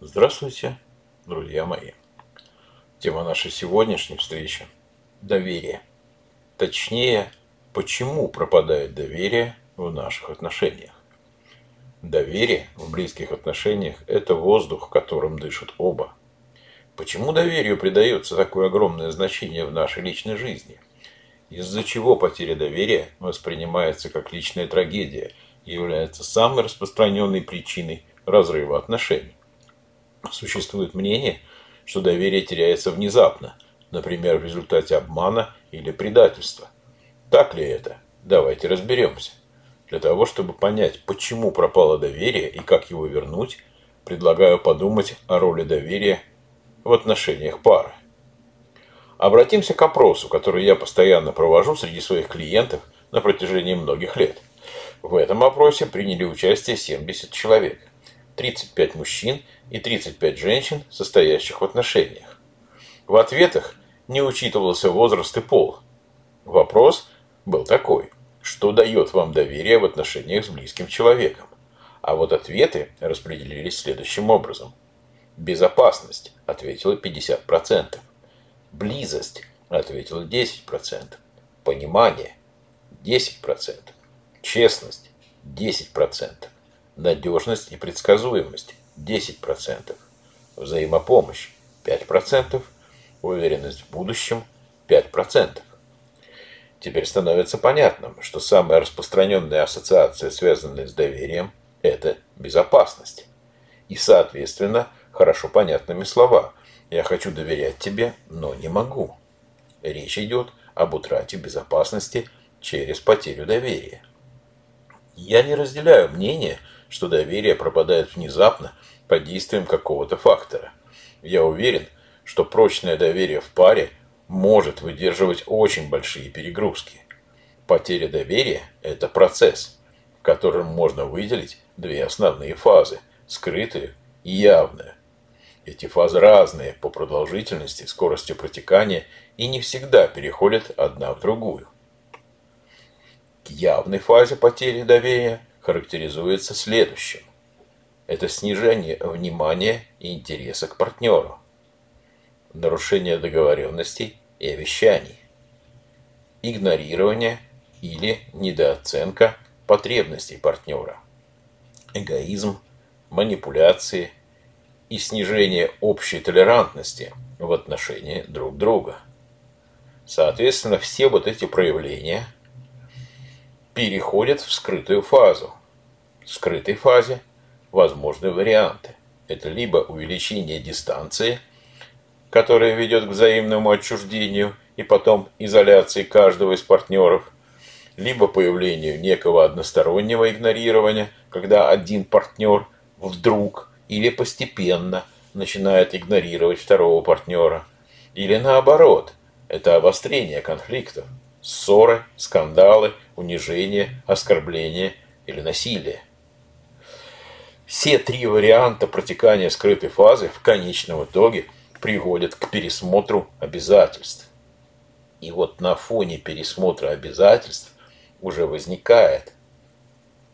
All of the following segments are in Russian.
Здравствуйте, друзья мои. Тема нашей сегодняшней встречи – доверие. Точнее, почему пропадает доверие в наших отношениях. Доверие в близких отношениях – это воздух, которым дышат оба. Почему доверию придается такое огромное значение в нашей личной жизни? Из-за чего потеря доверия воспринимается как личная трагедия и является самой распространенной причиной разрыва отношений? Существует мнение, что доверие теряется внезапно, например, в результате обмана или предательства. Так ли это? Давайте разберемся. Для того, чтобы понять, почему пропало доверие и как его вернуть, предлагаю подумать о роли доверия в отношениях пары. Обратимся к опросу, который я постоянно провожу среди своих клиентов на протяжении многих лет. В этом опросе приняли участие 70 человек. 35 мужчин и 35 женщин, состоящих в отношениях. В ответах не учитывался возраст и пол. Вопрос был такой, что дает вам доверие в отношениях с близким человеком? А вот ответы распределились следующим образом. Безопасность ответила 50%. Близость ответила 10%. Понимание 10%. Честность 10%. Надежность и предсказуемость 10%. Взаимопомощь 5%. Уверенность в будущем 5%. Теперь становится понятным, что самая распространенная ассоциация, связанная с доверием, это безопасность. И, соответственно, хорошо понятными слова. Я хочу доверять тебе, но не могу. Речь идет об утрате безопасности через потерю доверия. Я не разделяю мнение, что доверие пропадает внезапно под действием какого-то фактора. Я уверен, что прочное доверие в паре может выдерживать очень большие перегрузки. Потеря доверия – это процесс, в котором можно выделить две основные фазы – скрытую и явную. Эти фазы разные по продолжительности, скорости протекания и не всегда переходят одна в другую. К явной фазе потери доверия характеризуется следующим. Это снижение внимания и интереса к партнеру, нарушение договоренностей и обещаний, игнорирование или недооценка потребностей партнера, эгоизм, манипуляции и снижение общей толерантности в отношении друг друга. Соответственно, все вот эти проявления переходят в скрытую фазу. В скрытой фазе возможны варианты. Это либо увеличение дистанции – которая ведет к взаимному отчуждению и потом изоляции каждого из партнеров, либо появлению некого одностороннего игнорирования, когда один партнер вдруг или постепенно начинает игнорировать второго партнера, или наоборот, это обострение конфликтов, ссоры, скандалы, унижение, оскорбление или насилие. Все три варианта протекания скрытой фазы в конечном итоге – приводят к пересмотру обязательств. И вот на фоне пересмотра обязательств уже возникает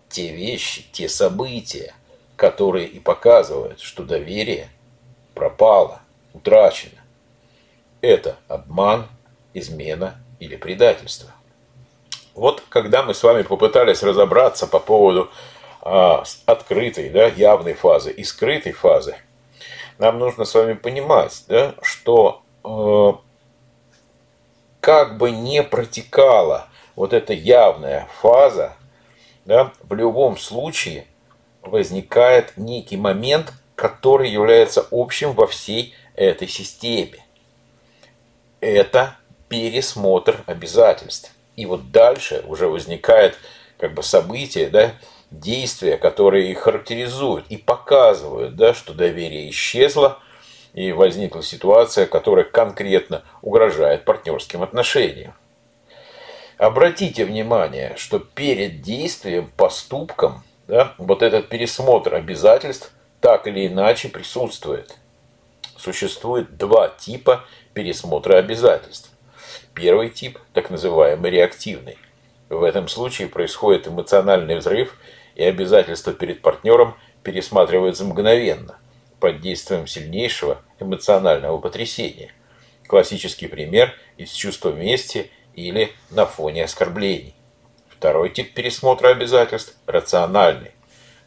те вещи, те события, которые и показывают, что доверие пропало, утрачено. Это обман, измена или предательство. Вот когда мы с вами попытались разобраться по поводу а, открытой, да, явной фазы и скрытой фазы, нам нужно с вами понимать, да, что э, как бы не протекала вот эта явная фаза, да, в любом случае возникает некий момент, который является общим во всей этой системе. Это пересмотр обязательств. И вот дальше уже возникает как бы событие, да, действия, которые их характеризуют и показывают, да, что доверие исчезло, и возникла ситуация, которая конкретно угрожает партнерским отношениям. Обратите внимание, что перед действием, поступком, да, вот этот пересмотр обязательств так или иначе присутствует. Существует два типа пересмотра обязательств. Первый тип, так называемый реактивный. В этом случае происходит эмоциональный взрыв – и обязательства перед партнером пересматриваются мгновенно. под действием сильнейшего эмоционального потрясения. Классический пример из чувства мести или на фоне оскорблений. Второй тип пересмотра обязательств – рациональный.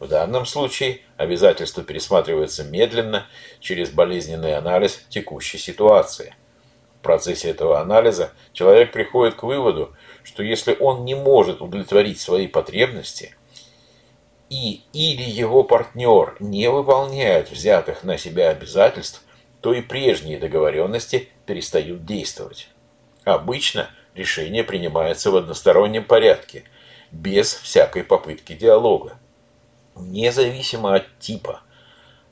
В данном случае обязательства пересматриваются медленно через болезненный анализ текущей ситуации. Процессе этого анализа человек приходит к выводу, что если он не может удовлетворить свои потребности и или его партнер не выполняет взятых на себя обязательств, то и прежние договоренности перестают действовать. Обычно решение принимается в одностороннем порядке, без всякой попытки диалога. Независимо от типа,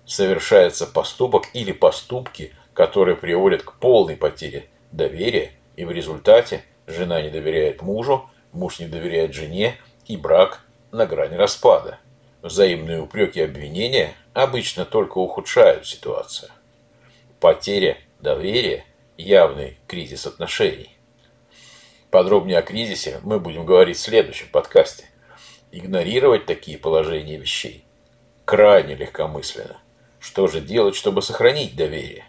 совершается поступок или поступки, которые приводят к полной потере доверия, и в результате жена не доверяет мужу, муж не доверяет жене, и брак на грани распада. Взаимные упреки и обвинения обычно только ухудшают ситуацию. Потеря доверия – явный кризис отношений. Подробнее о кризисе мы будем говорить в следующем подкасте. Игнорировать такие положения вещей крайне легкомысленно. Что же делать, чтобы сохранить доверие?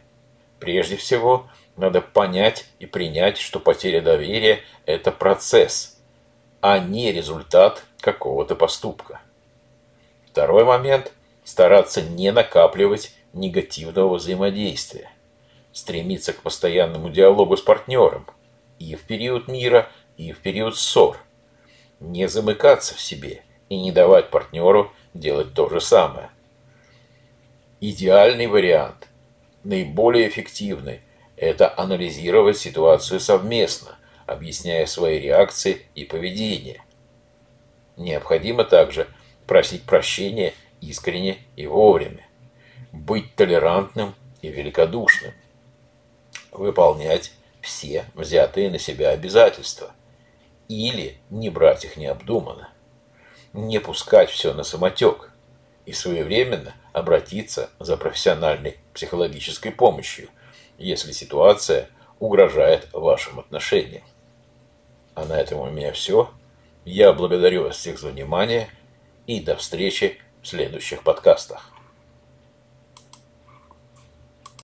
Прежде всего, надо понять и принять, что потеря доверия – это процесс, а не результат какого-то поступка. Второй момент – стараться не накапливать негативного взаимодействия. Стремиться к постоянному диалогу с партнером – и в период мира, и в период ссор. Не замыкаться в себе и не давать партнеру делать то же самое. Идеальный вариант, наиболее эффективный, это анализировать ситуацию совместно, объясняя свои реакции и поведение. Необходимо также просить прощения искренне и вовремя, быть толерантным и великодушным, выполнять все взятые на себя обязательства. Или не брать их необдуманно. Не пускать все на самотек. И своевременно обратиться за профессиональной психологической помощью, если ситуация угрожает вашим отношениям. А на этом у меня все. Я благодарю вас всех за внимание и до встречи в следующих подкастах.